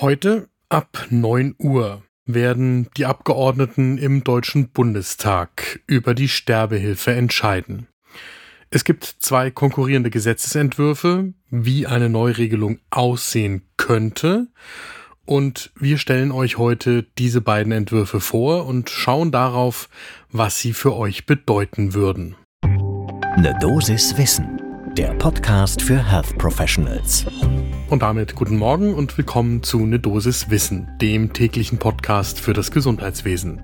Heute ab 9 Uhr werden die Abgeordneten im Deutschen Bundestag über die Sterbehilfe entscheiden. Es gibt zwei konkurrierende Gesetzesentwürfe, wie eine Neuregelung aussehen könnte. Und wir stellen euch heute diese beiden Entwürfe vor und schauen darauf, was sie für euch bedeuten würden. Eine Dosis Wissen, der Podcast für Health Professionals. Und damit guten Morgen und willkommen zu Ne Dosis Wissen, dem täglichen Podcast für das Gesundheitswesen.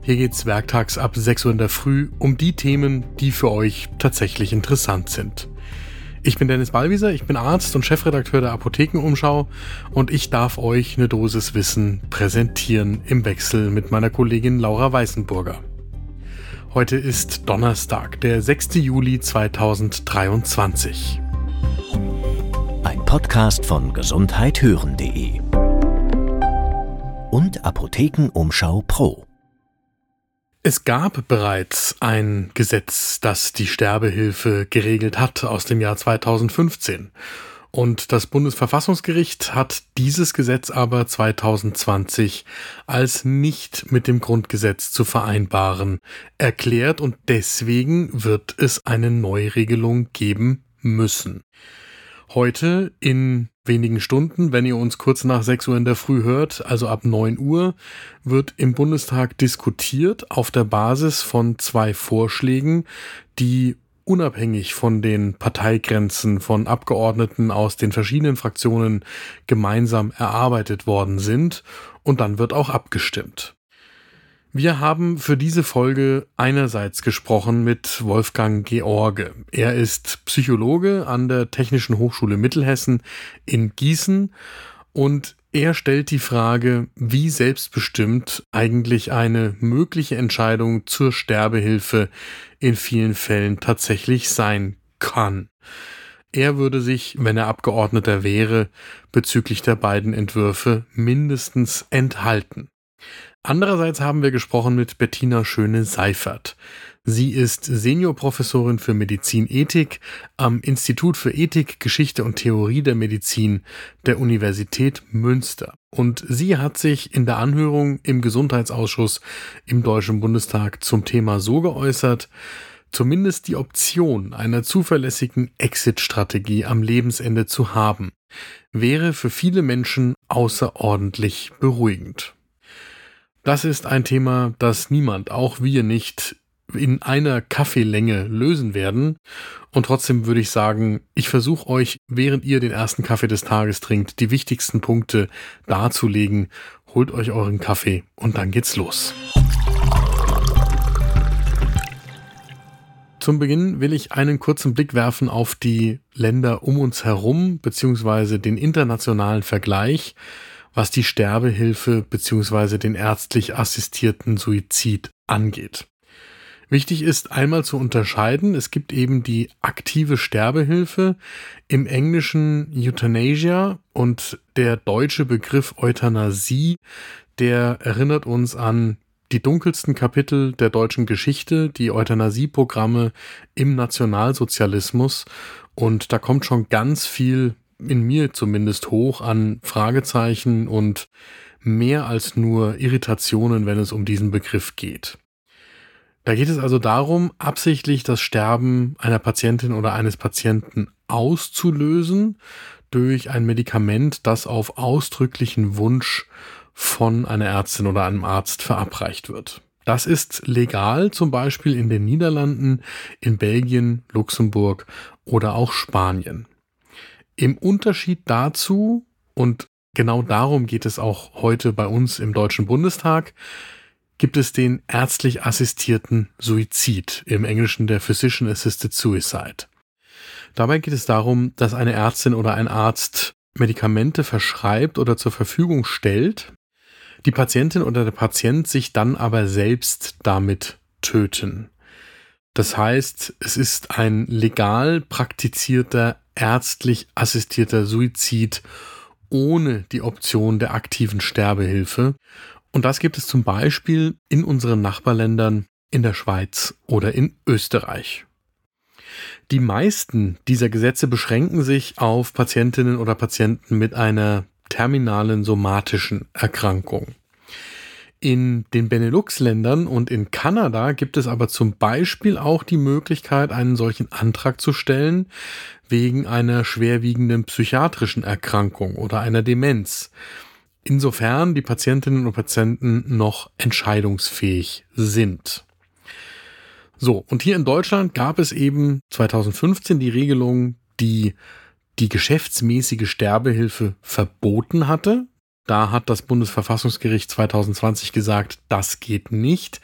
Hier geht's werktags ab 6 Uhr in der Früh um die Themen, die für euch tatsächlich interessant sind. Ich bin Dennis Ballwieser, ich bin Arzt und Chefredakteur der Apothekenumschau und ich darf euch eine Dosis Wissen präsentieren im Wechsel mit meiner Kollegin Laura Weißenburger. Heute ist Donnerstag, der 6. Juli 2023. Podcast von gesundheithören.de und Apothekenumschau Pro. Es gab bereits ein Gesetz, das die Sterbehilfe geregelt hat aus dem Jahr 2015. Und das Bundesverfassungsgericht hat dieses Gesetz aber 2020 als nicht mit dem Grundgesetz zu vereinbaren erklärt und deswegen wird es eine Neuregelung geben müssen. Heute in wenigen Stunden, wenn ihr uns kurz nach 6 Uhr in der Früh hört, also ab 9 Uhr, wird im Bundestag diskutiert auf der Basis von zwei Vorschlägen, die unabhängig von den Parteigrenzen von Abgeordneten aus den verschiedenen Fraktionen gemeinsam erarbeitet worden sind und dann wird auch abgestimmt. Wir haben für diese Folge einerseits gesprochen mit Wolfgang George. Er ist Psychologe an der Technischen Hochschule Mittelhessen in Gießen und er stellt die Frage, wie selbstbestimmt eigentlich eine mögliche Entscheidung zur Sterbehilfe in vielen Fällen tatsächlich sein kann. Er würde sich, wenn er Abgeordneter wäre, bezüglich der beiden Entwürfe mindestens enthalten. Andererseits haben wir gesprochen mit Bettina Schöne-Seifert. Sie ist Seniorprofessorin für Medizinethik am Institut für Ethik, Geschichte und Theorie der Medizin der Universität Münster. Und sie hat sich in der Anhörung im Gesundheitsausschuss im Deutschen Bundestag zum Thema so geäußert, zumindest die Option einer zuverlässigen Exit-Strategie am Lebensende zu haben, wäre für viele Menschen außerordentlich beruhigend. Das ist ein Thema, das niemand, auch wir nicht, in einer Kaffeelänge lösen werden. Und trotzdem würde ich sagen, ich versuche euch, während ihr den ersten Kaffee des Tages trinkt, die wichtigsten Punkte darzulegen. Holt euch euren Kaffee und dann geht's los. Zum Beginn will ich einen kurzen Blick werfen auf die Länder um uns herum, beziehungsweise den internationalen Vergleich was die Sterbehilfe bzw. den ärztlich assistierten Suizid angeht. Wichtig ist einmal zu unterscheiden, es gibt eben die aktive Sterbehilfe, im Englischen Euthanasia und der deutsche Begriff Euthanasie, der erinnert uns an die dunkelsten Kapitel der deutschen Geschichte, die Euthanasieprogramme im Nationalsozialismus und da kommt schon ganz viel in mir zumindest hoch an Fragezeichen und mehr als nur Irritationen, wenn es um diesen Begriff geht. Da geht es also darum, absichtlich das Sterben einer Patientin oder eines Patienten auszulösen durch ein Medikament, das auf ausdrücklichen Wunsch von einer Ärztin oder einem Arzt verabreicht wird. Das ist legal zum Beispiel in den Niederlanden, in Belgien, Luxemburg oder auch Spanien. Im Unterschied dazu, und genau darum geht es auch heute bei uns im Deutschen Bundestag, gibt es den ärztlich assistierten Suizid, im Englischen der Physician Assisted Suicide. Dabei geht es darum, dass eine Ärztin oder ein Arzt Medikamente verschreibt oder zur Verfügung stellt, die Patientin oder der Patient sich dann aber selbst damit töten. Das heißt, es ist ein legal praktizierter ärztlich assistierter Suizid ohne die Option der aktiven Sterbehilfe. Und das gibt es zum Beispiel in unseren Nachbarländern in der Schweiz oder in Österreich. Die meisten dieser Gesetze beschränken sich auf Patientinnen oder Patienten mit einer terminalen somatischen Erkrankung. In den Benelux-Ländern und in Kanada gibt es aber zum Beispiel auch die Möglichkeit, einen solchen Antrag zu stellen wegen einer schwerwiegenden psychiatrischen Erkrankung oder einer Demenz. Insofern die Patientinnen und Patienten noch entscheidungsfähig sind. So, und hier in Deutschland gab es eben 2015 die Regelung, die die geschäftsmäßige Sterbehilfe verboten hatte. Da hat das Bundesverfassungsgericht 2020 gesagt, das geht nicht,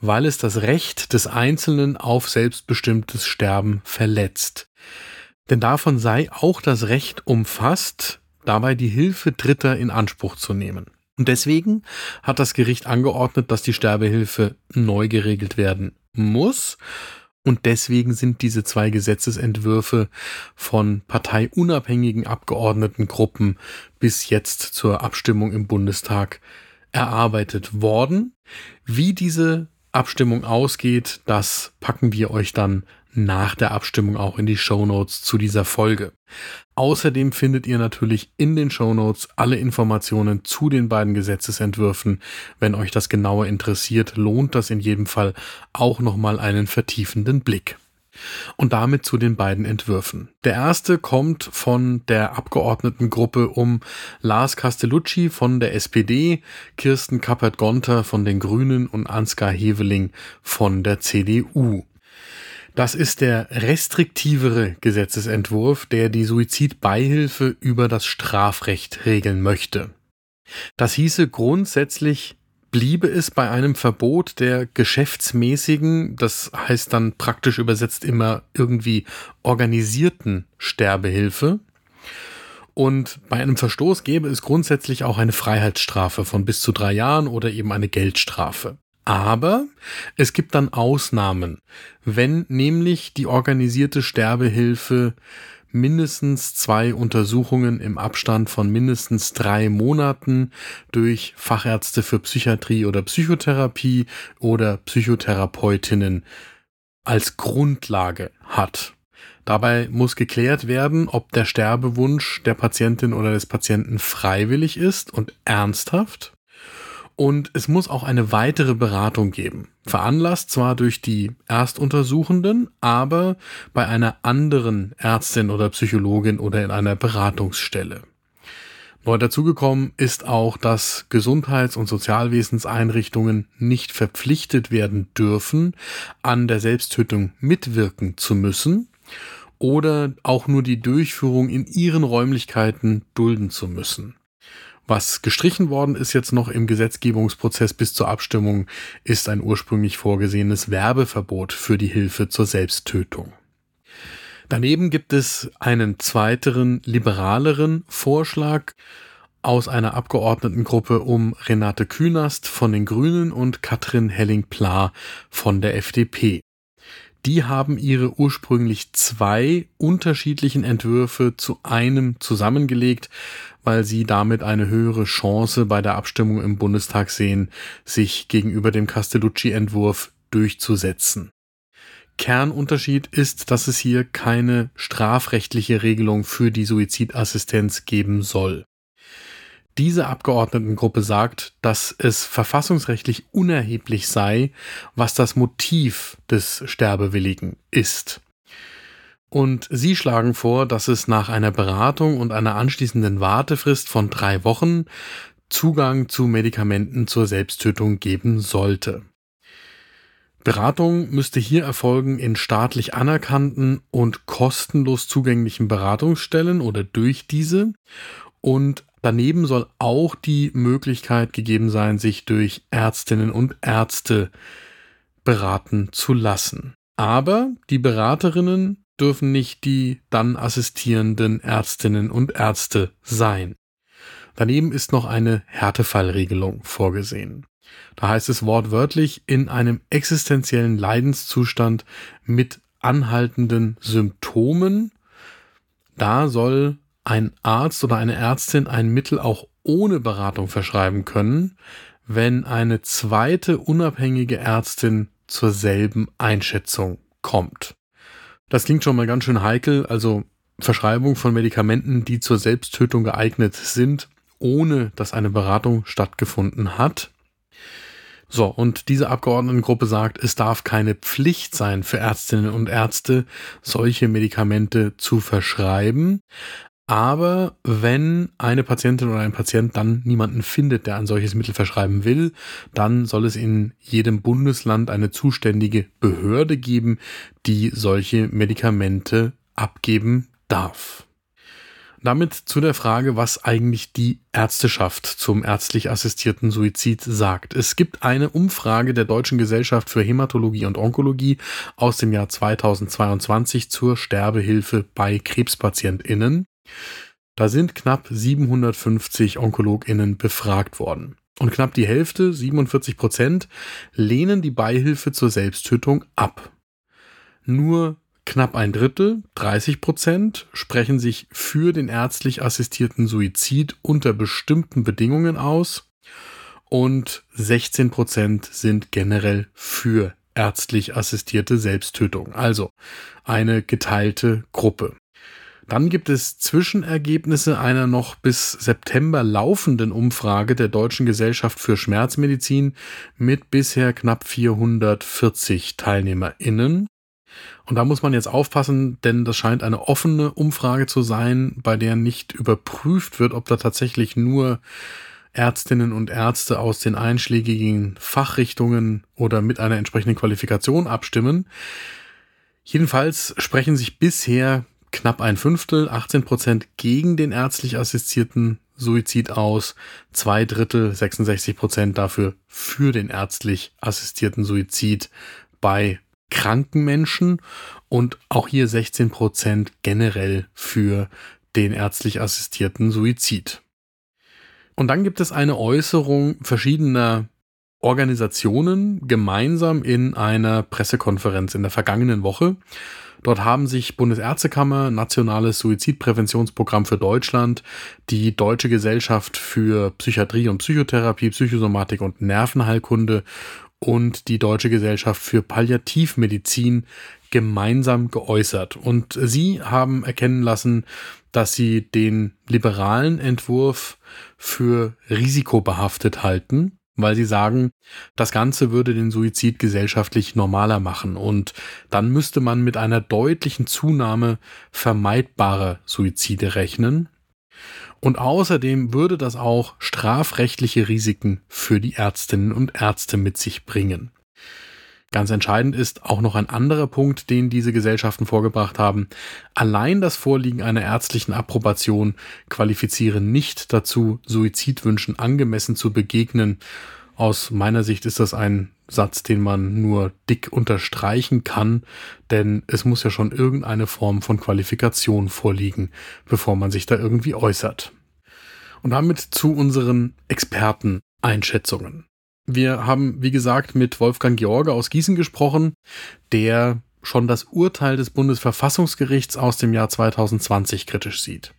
weil es das Recht des Einzelnen auf selbstbestimmtes Sterben verletzt. Denn davon sei auch das Recht umfasst, dabei die Hilfe Dritter in Anspruch zu nehmen. Und deswegen hat das Gericht angeordnet, dass die Sterbehilfe neu geregelt werden muss. Und deswegen sind diese zwei Gesetzesentwürfe von parteiunabhängigen Abgeordnetengruppen bis jetzt zur Abstimmung im Bundestag erarbeitet worden. Wie diese Abstimmung ausgeht, das packen wir euch dann nach der Abstimmung auch in die Show Notes zu dieser Folge. Außerdem findet ihr natürlich in den Show Notes alle Informationen zu den beiden Gesetzesentwürfen. Wenn euch das genauer interessiert, lohnt das in jedem Fall auch nochmal einen vertiefenden Blick. Und damit zu den beiden Entwürfen. Der erste kommt von der Abgeordnetengruppe um Lars Castellucci von der SPD, Kirsten Kappert-Gonter von den Grünen und Ansgar Heveling von der CDU. Das ist der restriktivere Gesetzesentwurf, der die Suizidbeihilfe über das Strafrecht regeln möchte. Das hieße grundsätzlich bliebe es bei einem Verbot der geschäftsmäßigen, das heißt dann praktisch übersetzt immer irgendwie organisierten Sterbehilfe. Und bei einem Verstoß gäbe es grundsätzlich auch eine Freiheitsstrafe von bis zu drei Jahren oder eben eine Geldstrafe. Aber es gibt dann Ausnahmen, wenn nämlich die organisierte Sterbehilfe mindestens zwei Untersuchungen im Abstand von mindestens drei Monaten durch Fachärzte für Psychiatrie oder Psychotherapie oder Psychotherapeutinnen als Grundlage hat. Dabei muss geklärt werden, ob der Sterbewunsch der Patientin oder des Patienten freiwillig ist und ernsthaft und es muss auch eine weitere Beratung geben. Veranlasst zwar durch die Erstuntersuchenden, aber bei einer anderen Ärztin oder Psychologin oder in einer Beratungsstelle. Neu dazugekommen ist auch, dass Gesundheits- und Sozialwesenseinrichtungen nicht verpflichtet werden dürfen, an der Selbsttötung mitwirken zu müssen oder auch nur die Durchführung in ihren Räumlichkeiten dulden zu müssen. Was gestrichen worden ist jetzt noch im Gesetzgebungsprozess bis zur Abstimmung, ist ein ursprünglich vorgesehenes Werbeverbot für die Hilfe zur Selbsttötung. Daneben gibt es einen zweiteren, liberaleren Vorschlag aus einer Abgeordnetengruppe um Renate Künast von den Grünen und Katrin Helling-Pla von der FDP die haben ihre ursprünglich zwei unterschiedlichen Entwürfe zu einem zusammengelegt, weil sie damit eine höhere Chance bei der Abstimmung im Bundestag sehen, sich gegenüber dem Castellucci-Entwurf durchzusetzen. Kernunterschied ist, dass es hier keine strafrechtliche Regelung für die Suizidassistenz geben soll. Diese Abgeordnetengruppe sagt, dass es verfassungsrechtlich unerheblich sei, was das Motiv des Sterbewilligen ist. Und sie schlagen vor, dass es nach einer Beratung und einer anschließenden Wartefrist von drei Wochen Zugang zu Medikamenten zur Selbsttötung geben sollte. Beratung müsste hier erfolgen in staatlich anerkannten und kostenlos zugänglichen Beratungsstellen oder durch diese und Daneben soll auch die Möglichkeit gegeben sein, sich durch Ärztinnen und Ärzte beraten zu lassen. Aber die Beraterinnen dürfen nicht die dann assistierenden Ärztinnen und Ärzte sein. Daneben ist noch eine Härtefallregelung vorgesehen. Da heißt es wortwörtlich in einem existenziellen Leidenszustand mit anhaltenden Symptomen. Da soll ein Arzt oder eine Ärztin ein Mittel auch ohne Beratung verschreiben können, wenn eine zweite unabhängige Ärztin zur selben Einschätzung kommt. Das klingt schon mal ganz schön heikel, also Verschreibung von Medikamenten, die zur Selbsttötung geeignet sind, ohne dass eine Beratung stattgefunden hat. So, und diese Abgeordnetengruppe sagt, es darf keine Pflicht sein für Ärztinnen und Ärzte, solche Medikamente zu verschreiben. Aber wenn eine Patientin oder ein Patient dann niemanden findet, der ein solches Mittel verschreiben will, dann soll es in jedem Bundesland eine zuständige Behörde geben, die solche Medikamente abgeben darf. Damit zu der Frage, was eigentlich die Ärzteschaft zum ärztlich assistierten Suizid sagt. Es gibt eine Umfrage der Deutschen Gesellschaft für Hämatologie und Onkologie aus dem Jahr 2022 zur Sterbehilfe bei Krebspatientinnen. Da sind knapp 750 Onkologinnen befragt worden. Und knapp die Hälfte, 47 Prozent, lehnen die Beihilfe zur Selbsttötung ab. Nur Knapp ein Drittel, 30 Prozent, sprechen sich für den ärztlich assistierten Suizid unter bestimmten Bedingungen aus und 16 Prozent sind generell für ärztlich assistierte Selbsttötung. Also eine geteilte Gruppe. Dann gibt es Zwischenergebnisse einer noch bis September laufenden Umfrage der Deutschen Gesellschaft für Schmerzmedizin mit bisher knapp 440 TeilnehmerInnen. Und da muss man jetzt aufpassen, denn das scheint eine offene Umfrage zu sein, bei der nicht überprüft wird, ob da tatsächlich nur Ärztinnen und Ärzte aus den einschlägigen Fachrichtungen oder mit einer entsprechenden Qualifikation abstimmen. Jedenfalls sprechen sich bisher knapp ein Fünftel, 18 Prozent gegen den ärztlich assistierten Suizid aus, zwei Drittel, 66 Prozent dafür für den ärztlich assistierten Suizid bei kranken Menschen und auch hier 16 Prozent generell für den ärztlich assistierten Suizid. Und dann gibt es eine Äußerung verschiedener Organisationen gemeinsam in einer Pressekonferenz in der vergangenen Woche. Dort haben sich Bundesärztekammer, Nationales Suizidpräventionsprogramm für Deutschland, die Deutsche Gesellschaft für Psychiatrie und Psychotherapie, Psychosomatik und Nervenheilkunde und die Deutsche Gesellschaft für Palliativmedizin gemeinsam geäußert. Und sie haben erkennen lassen, dass sie den liberalen Entwurf für risikobehaftet halten, weil sie sagen, das Ganze würde den Suizid gesellschaftlich normaler machen und dann müsste man mit einer deutlichen Zunahme vermeidbarer Suizide rechnen. Und außerdem würde das auch strafrechtliche Risiken für die Ärztinnen und Ärzte mit sich bringen. Ganz entscheidend ist auch noch ein anderer Punkt, den diese Gesellschaften vorgebracht haben. Allein das Vorliegen einer ärztlichen Approbation qualifizieren nicht dazu, Suizidwünschen angemessen zu begegnen. Aus meiner Sicht ist das ein Satz, den man nur dick unterstreichen kann, denn es muss ja schon irgendeine Form von Qualifikation vorliegen, bevor man sich da irgendwie äußert. Und damit zu unseren Experteneinschätzungen. Wir haben, wie gesagt, mit Wolfgang George aus Gießen gesprochen, der schon das Urteil des Bundesverfassungsgerichts aus dem Jahr 2020 kritisch sieht.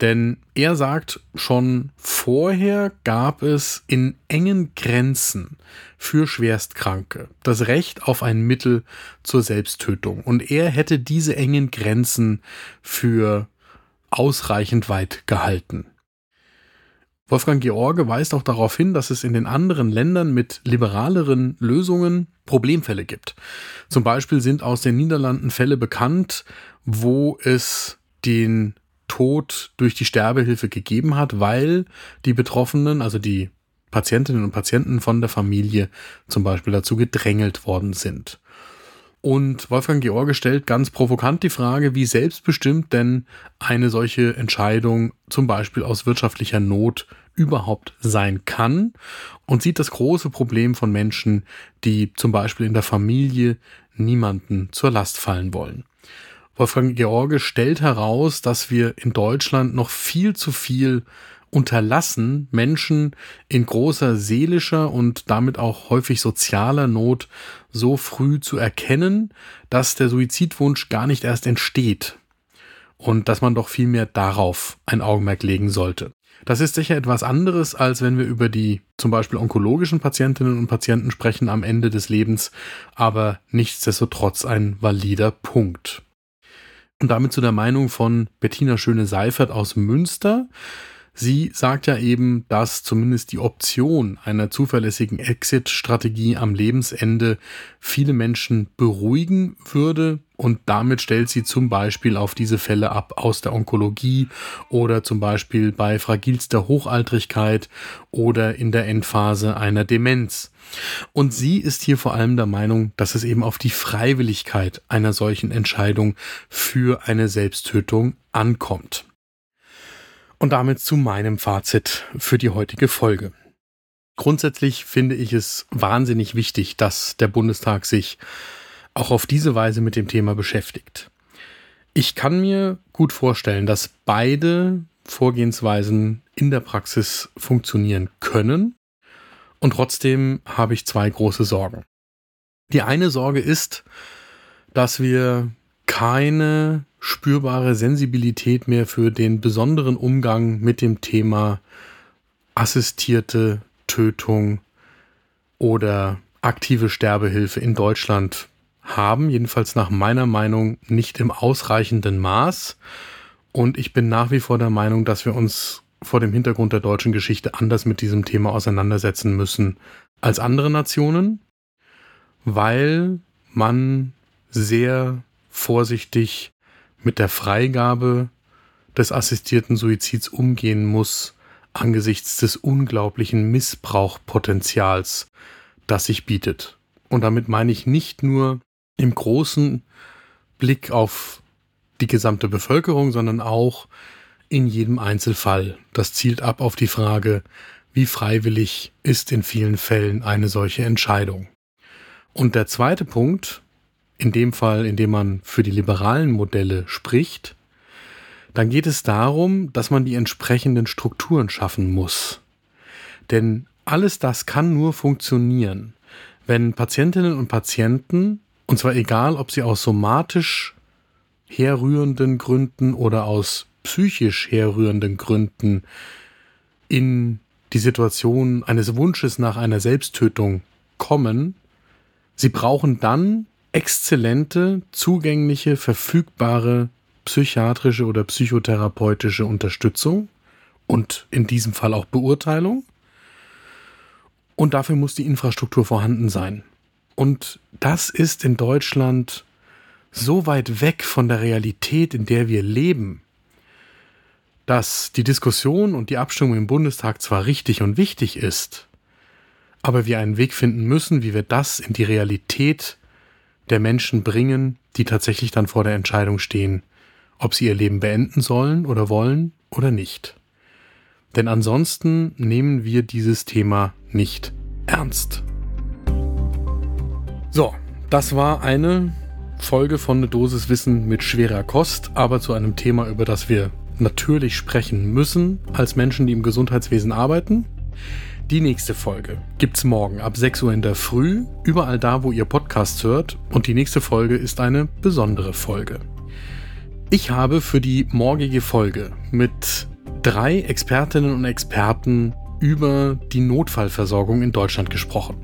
Denn er sagt, schon vorher gab es in engen Grenzen für Schwerstkranke das Recht auf ein Mittel zur Selbsttötung. Und er hätte diese engen Grenzen für ausreichend weit gehalten. Wolfgang George weist auch darauf hin, dass es in den anderen Ländern mit liberaleren Lösungen Problemfälle gibt. Zum Beispiel sind aus den Niederlanden Fälle bekannt, wo es den Tod durch die Sterbehilfe gegeben hat, weil die Betroffenen, also die Patientinnen und Patienten von der Familie zum Beispiel dazu gedrängelt worden sind. Und Wolfgang George stellt ganz provokant die Frage, wie selbstbestimmt denn eine solche Entscheidung zum Beispiel aus wirtschaftlicher Not überhaupt sein kann und sieht das große Problem von Menschen, die zum Beispiel in der Familie niemanden zur Last fallen wollen. Wolfgang George stellt heraus, dass wir in Deutschland noch viel zu viel unterlassen, Menschen in großer seelischer und damit auch häufig sozialer Not so früh zu erkennen, dass der Suizidwunsch gar nicht erst entsteht und dass man doch vielmehr darauf ein Augenmerk legen sollte. Das ist sicher etwas anderes, als wenn wir über die zum Beispiel onkologischen Patientinnen und Patienten sprechen am Ende des Lebens, aber nichtsdestotrotz ein valider Punkt. Und damit zu der Meinung von Bettina Schöne-Seifert aus Münster. Sie sagt ja eben, dass zumindest die Option einer zuverlässigen Exit-Strategie am Lebensende viele Menschen beruhigen würde und damit stellt sie zum Beispiel auf diese Fälle ab aus der Onkologie oder zum Beispiel bei fragilster Hochaltrigkeit oder in der Endphase einer Demenz. Und sie ist hier vor allem der Meinung, dass es eben auf die Freiwilligkeit einer solchen Entscheidung für eine Selbsttötung ankommt. Und damit zu meinem Fazit für die heutige Folge. Grundsätzlich finde ich es wahnsinnig wichtig, dass der Bundestag sich auch auf diese Weise mit dem Thema beschäftigt. Ich kann mir gut vorstellen, dass beide Vorgehensweisen in der Praxis funktionieren können. Und trotzdem habe ich zwei große Sorgen. Die eine Sorge ist, dass wir keine spürbare Sensibilität mehr für den besonderen Umgang mit dem Thema assistierte Tötung oder aktive Sterbehilfe in Deutschland haben, jedenfalls nach meiner Meinung nicht im ausreichenden Maß. Und ich bin nach wie vor der Meinung, dass wir uns vor dem Hintergrund der deutschen Geschichte anders mit diesem Thema auseinandersetzen müssen als andere Nationen, weil man sehr vorsichtig mit der Freigabe des assistierten Suizids umgehen muss angesichts des unglaublichen Missbrauchpotenzials, das sich bietet. Und damit meine ich nicht nur im großen Blick auf die gesamte Bevölkerung, sondern auch in jedem Einzelfall. Das zielt ab auf die Frage, wie freiwillig ist in vielen Fällen eine solche Entscheidung. Und der zweite Punkt, in dem Fall, in dem man für die liberalen Modelle spricht, dann geht es darum, dass man die entsprechenden Strukturen schaffen muss. Denn alles das kann nur funktionieren, wenn Patientinnen und Patienten, und zwar egal, ob sie aus somatisch herrührenden Gründen oder aus psychisch herrührenden Gründen in die Situation eines Wunsches nach einer Selbsttötung kommen, sie brauchen dann exzellente, zugängliche, verfügbare psychiatrische oder psychotherapeutische Unterstützung und in diesem Fall auch Beurteilung. Und dafür muss die Infrastruktur vorhanden sein. Und das ist in Deutschland so weit weg von der Realität, in der wir leben, dass die Diskussion und die Abstimmung im Bundestag zwar richtig und wichtig ist, aber wir einen Weg finden müssen, wie wir das in die Realität der Menschen bringen, die tatsächlich dann vor der Entscheidung stehen, ob sie ihr Leben beenden sollen oder wollen oder nicht. Denn ansonsten nehmen wir dieses Thema nicht ernst. So, das war eine Folge von eine Dosis Wissen mit schwerer Kost, aber zu einem Thema, über das wir natürlich sprechen müssen als Menschen, die im Gesundheitswesen arbeiten. Die nächste Folge gibt's morgen ab 6 Uhr in der Früh, überall da, wo ihr Podcasts hört. Und die nächste Folge ist eine besondere Folge. Ich habe für die morgige Folge mit drei Expertinnen und Experten über die Notfallversorgung in Deutschland gesprochen.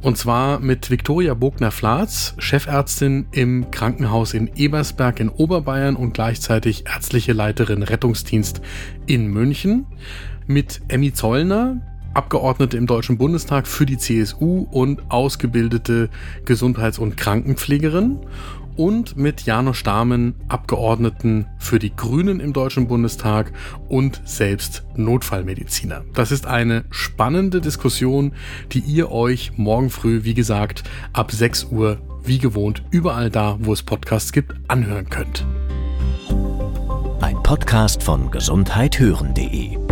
Und zwar mit Viktoria Bogner-Flatz, Chefärztin im Krankenhaus in Ebersberg in Oberbayern und gleichzeitig ärztliche Leiterin Rettungsdienst in München. Mit Emmy Zollner, Abgeordnete im Deutschen Bundestag für die CSU und ausgebildete Gesundheits- und Krankenpflegerin und mit Jano Stamen, Abgeordneten für die Grünen im Deutschen Bundestag und selbst Notfallmediziner. Das ist eine spannende Diskussion, die ihr euch morgen früh, wie gesagt, ab 6 Uhr wie gewohnt überall da, wo es Podcasts gibt, anhören könnt. Ein Podcast von gesundheithören.de